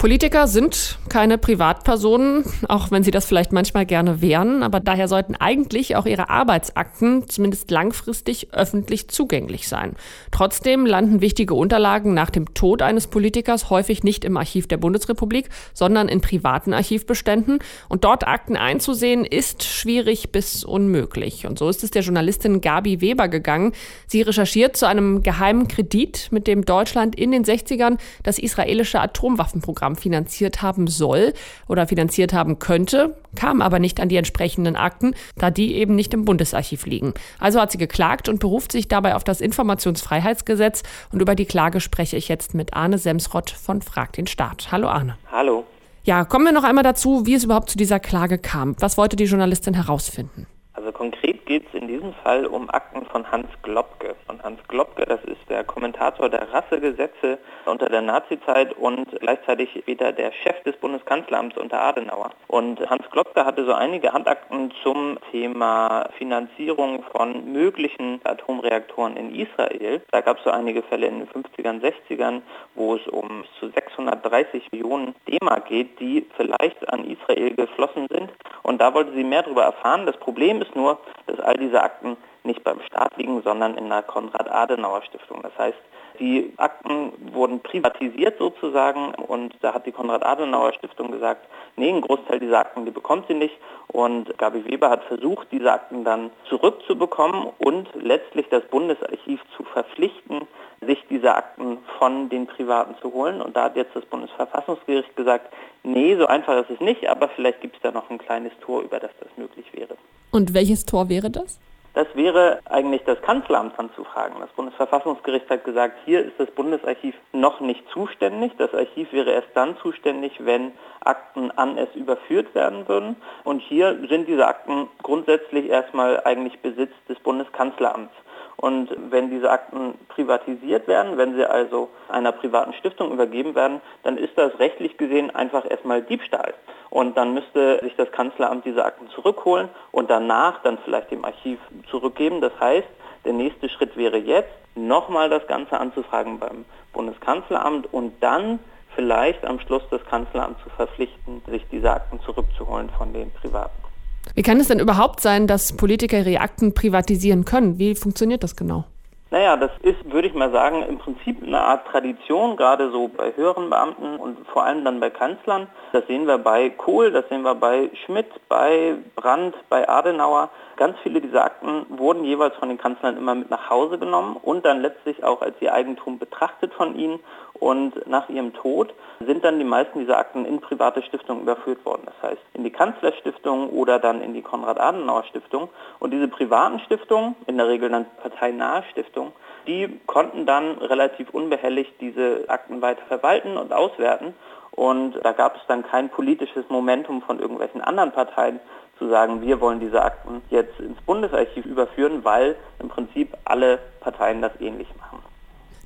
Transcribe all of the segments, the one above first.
Politiker sind keine Privatpersonen, auch wenn sie das vielleicht manchmal gerne wären, aber daher sollten eigentlich auch ihre Arbeitsakten zumindest langfristig öffentlich zugänglich sein. Trotzdem landen wichtige Unterlagen nach dem Tod eines Politikers häufig nicht im Archiv der Bundesrepublik, sondern in privaten Archivbeständen und dort Akten einzusehen ist schwierig bis unmöglich. Und so ist es der Journalistin Gabi Weber gegangen. Sie recherchiert zu einem geheimen Kredit, mit dem Deutschland in den 60ern das israelische Atomwaffenprogramm Programm finanziert haben soll oder finanziert haben könnte, kam aber nicht an die entsprechenden Akten, da die eben nicht im Bundesarchiv liegen. Also hat sie geklagt und beruft sich dabei auf das Informationsfreiheitsgesetz. Und über die Klage spreche ich jetzt mit Arne Semsrott von Frag den Staat. Hallo Arne. Hallo. Ja, kommen wir noch einmal dazu, wie es überhaupt zu dieser Klage kam. Was wollte die Journalistin herausfinden? Also konkret geht es in diesem Fall um Akten von Hans Globke. Und Hans Globke, das ist der Kommentator der Rassegesetze unter der Nazizeit und gleichzeitig wieder der Chef des Bundeskanzleramts unter Adenauer. Und Hans Globke hatte so einige Handakten zum Thema Finanzierung von möglichen Atomreaktoren in Israel. Da gab es so einige Fälle in den 50ern, 60ern, wo es um zu 630 Millionen D-Mark geht, die vielleicht an Israel geflossen sind. Und da wollte sie mehr darüber erfahren. Das Problem ist nur, dass all diese Akten nicht beim Staat liegen, sondern in der Konrad-Adenauer-Stiftung. Das heißt, die Akten wurden privatisiert sozusagen und da hat die Konrad-Adenauer-Stiftung gesagt, nee, ein Großteil dieser Akten, die bekommt sie nicht. Und Gabi Weber hat versucht, diese Akten dann zurückzubekommen und letztlich das Bundesarchiv zu verpflichten, sich diese Akten von den Privaten zu holen. Und da hat jetzt das Bundesverfassungsgericht gesagt, nee, so einfach ist es nicht, aber vielleicht gibt es da noch ein kleines Tor, über das das möglich wäre. Und welches Tor wäre das? Das wäre eigentlich das Kanzleramt anzufragen. Das Bundesverfassungsgericht hat gesagt, hier ist das Bundesarchiv noch nicht zuständig. Das Archiv wäre erst dann zuständig, wenn Akten an es überführt werden würden. Und hier sind diese Akten grundsätzlich erstmal eigentlich Besitz des Bundeskanzleramts. Und wenn diese Akten privatisiert werden, wenn sie also einer privaten Stiftung übergeben werden, dann ist das rechtlich gesehen einfach erstmal Diebstahl. Und dann müsste sich das Kanzleramt diese Akten zurückholen und danach dann vielleicht dem Archiv zurückgeben. Das heißt, der nächste Schritt wäre jetzt, nochmal das Ganze anzufragen beim Bundeskanzleramt und dann vielleicht am Schluss das Kanzleramt zu verpflichten, sich diese Akten zurückzuholen von den Privaten. Wie kann es denn überhaupt sein, dass Politiker ihre Akten privatisieren können? Wie funktioniert das genau? Naja, das ist, würde ich mal sagen, im Prinzip eine Art Tradition, gerade so bei höheren Beamten und vor allem dann bei Kanzlern. Das sehen wir bei Kohl, das sehen wir bei Schmidt, bei Brandt, bei Adenauer. Ganz viele dieser Akten wurden jeweils von den Kanzlern immer mit nach Hause genommen und dann letztlich auch als ihr Eigentum betrachtet von ihnen. Und nach ihrem Tod sind dann die meisten dieser Akten in private Stiftungen überführt worden. Das heißt in die Kanzlerstiftung oder dann in die Konrad-Adenauer-Stiftung. Und diese privaten Stiftungen, in der Regel dann parteinahe Stiftungen, die konnten dann relativ unbehelligt diese Akten weiter verwalten und auswerten. Und da gab es dann kein politisches Momentum von irgendwelchen anderen Parteien zu sagen, wir wollen diese Akten jetzt ins Bundesarchiv überführen, weil im Prinzip alle Parteien das ähnlich machen.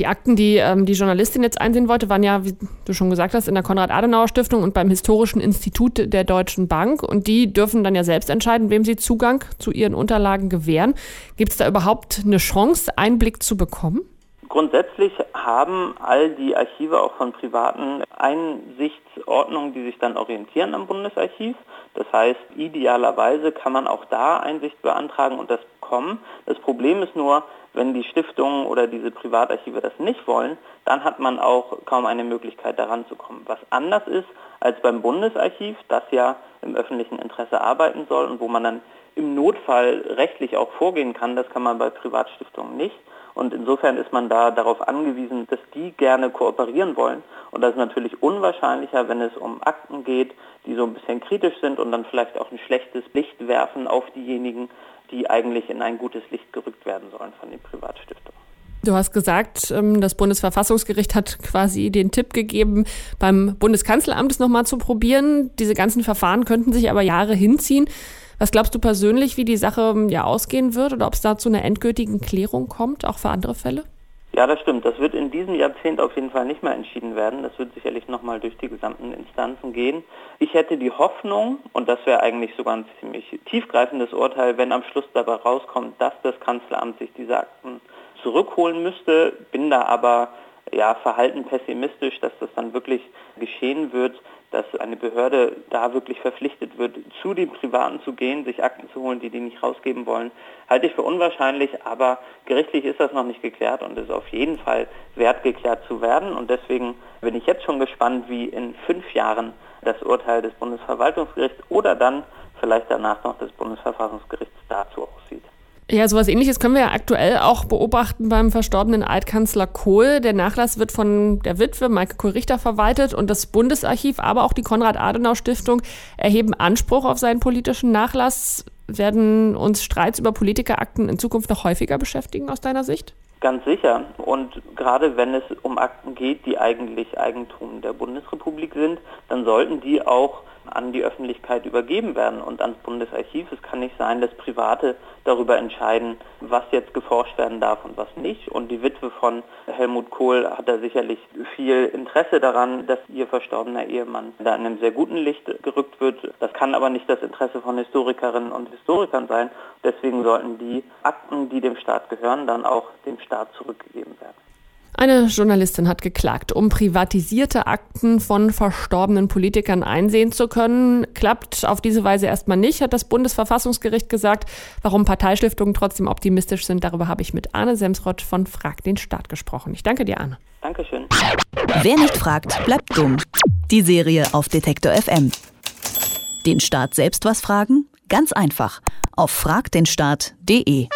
Die Akten, die ähm, die Journalistin jetzt einsehen wollte, waren ja, wie du schon gesagt hast, in der Konrad-Adenauer-Stiftung und beim Historischen Institut der Deutschen Bank. Und die dürfen dann ja selbst entscheiden, wem sie Zugang zu ihren Unterlagen gewähren. Gibt es da überhaupt eine Chance, Einblick zu bekommen? Grundsätzlich haben all die Archive auch von privaten Einsichtsordnungen, die sich dann orientieren am Bundesarchiv. Das heißt, idealerweise kann man auch da Einsicht beantragen und das bekommen. Das Problem ist nur, wenn die Stiftungen oder diese Privatarchive das nicht wollen, dann hat man auch kaum eine Möglichkeit daran zu kommen. Was anders ist als beim Bundesarchiv, das ja im öffentlichen Interesse arbeiten soll und wo man dann im Notfall rechtlich auch vorgehen kann, das kann man bei Privatstiftungen nicht. Und insofern ist man da darauf angewiesen, dass die gerne kooperieren wollen. Und das ist natürlich unwahrscheinlicher, wenn es um Akten geht, die so ein bisschen kritisch sind und dann vielleicht auch ein schlechtes Licht werfen auf diejenigen, die eigentlich in ein gutes Licht gerückt werden sollen von den Privatstiftungen. Du hast gesagt, ähm, das Bundesverfassungsgericht hat quasi den Tipp gegeben, beim Bundeskanzleramt es nochmal zu probieren. Diese ganzen Verfahren könnten sich aber Jahre hinziehen. Was glaubst du persönlich, wie die Sache ähm, ja ausgehen wird oder ob es da zu einer endgültigen Klärung kommt, auch für andere Fälle? Ja, das stimmt. Das wird in diesem Jahrzehnt auf jeden Fall nicht mehr entschieden werden. Das wird sicherlich nochmal durch die gesamten Instanzen gehen. Ich hätte die Hoffnung, und das wäre eigentlich sogar ein ziemlich tiefgreifendes Urteil, wenn am Schluss dabei rauskommt, dass das Kanzleramt sich diese Akten zurückholen müsste, bin da aber ja, verhalten pessimistisch, dass das dann wirklich geschehen wird, dass eine Behörde da wirklich verpflichtet wird, zu den Privaten zu gehen, sich Akten zu holen, die die nicht rausgeben wollen, halte ich für unwahrscheinlich, aber gerichtlich ist das noch nicht geklärt und ist auf jeden Fall wert geklärt zu werden. Und deswegen bin ich jetzt schon gespannt, wie in fünf Jahren das Urteil des Bundesverwaltungsgerichts oder dann vielleicht danach noch des Bundesverfassungsgerichts dazu aussieht. Ja, sowas ähnliches können wir ja aktuell auch beobachten beim verstorbenen Altkanzler Kohl. Der Nachlass wird von der Witwe Maike Kohl-Richter verwaltet und das Bundesarchiv, aber auch die Konrad-Adenauer-Stiftung erheben Anspruch auf seinen politischen Nachlass. Werden uns Streits über Politikerakten in Zukunft noch häufiger beschäftigen aus deiner Sicht? Ganz sicher. Und gerade wenn es um Akten geht, die eigentlich Eigentum der Bundesrepublik sind, dann sollten die auch an die Öffentlichkeit übergeben werden und ans Bundesarchiv. Es kann nicht sein, dass Private darüber entscheiden, was jetzt geforscht werden darf und was nicht. Und die Witwe von Helmut Kohl hat da sicherlich viel Interesse daran, dass ihr verstorbener Ehemann da in einem sehr guten Licht gerückt wird. Das kann aber nicht das Interesse von Historikerinnen und Historikern sein. Deswegen sollten die Akten, die dem Staat gehören, dann auch dem Staat zurückgegeben werden. Eine Journalistin hat geklagt, um privatisierte Akten von verstorbenen Politikern einsehen zu können. Klappt auf diese Weise erstmal nicht, hat das Bundesverfassungsgericht gesagt. Warum Parteistiftungen trotzdem optimistisch sind, darüber habe ich mit Arne Semsrott von Frag den Staat gesprochen. Ich danke dir, Arne. Dankeschön. Wer nicht fragt, bleibt dumm. Die Serie auf Detektor FM. Den Staat selbst was fragen? Ganz einfach. Auf fragdenstaat.de.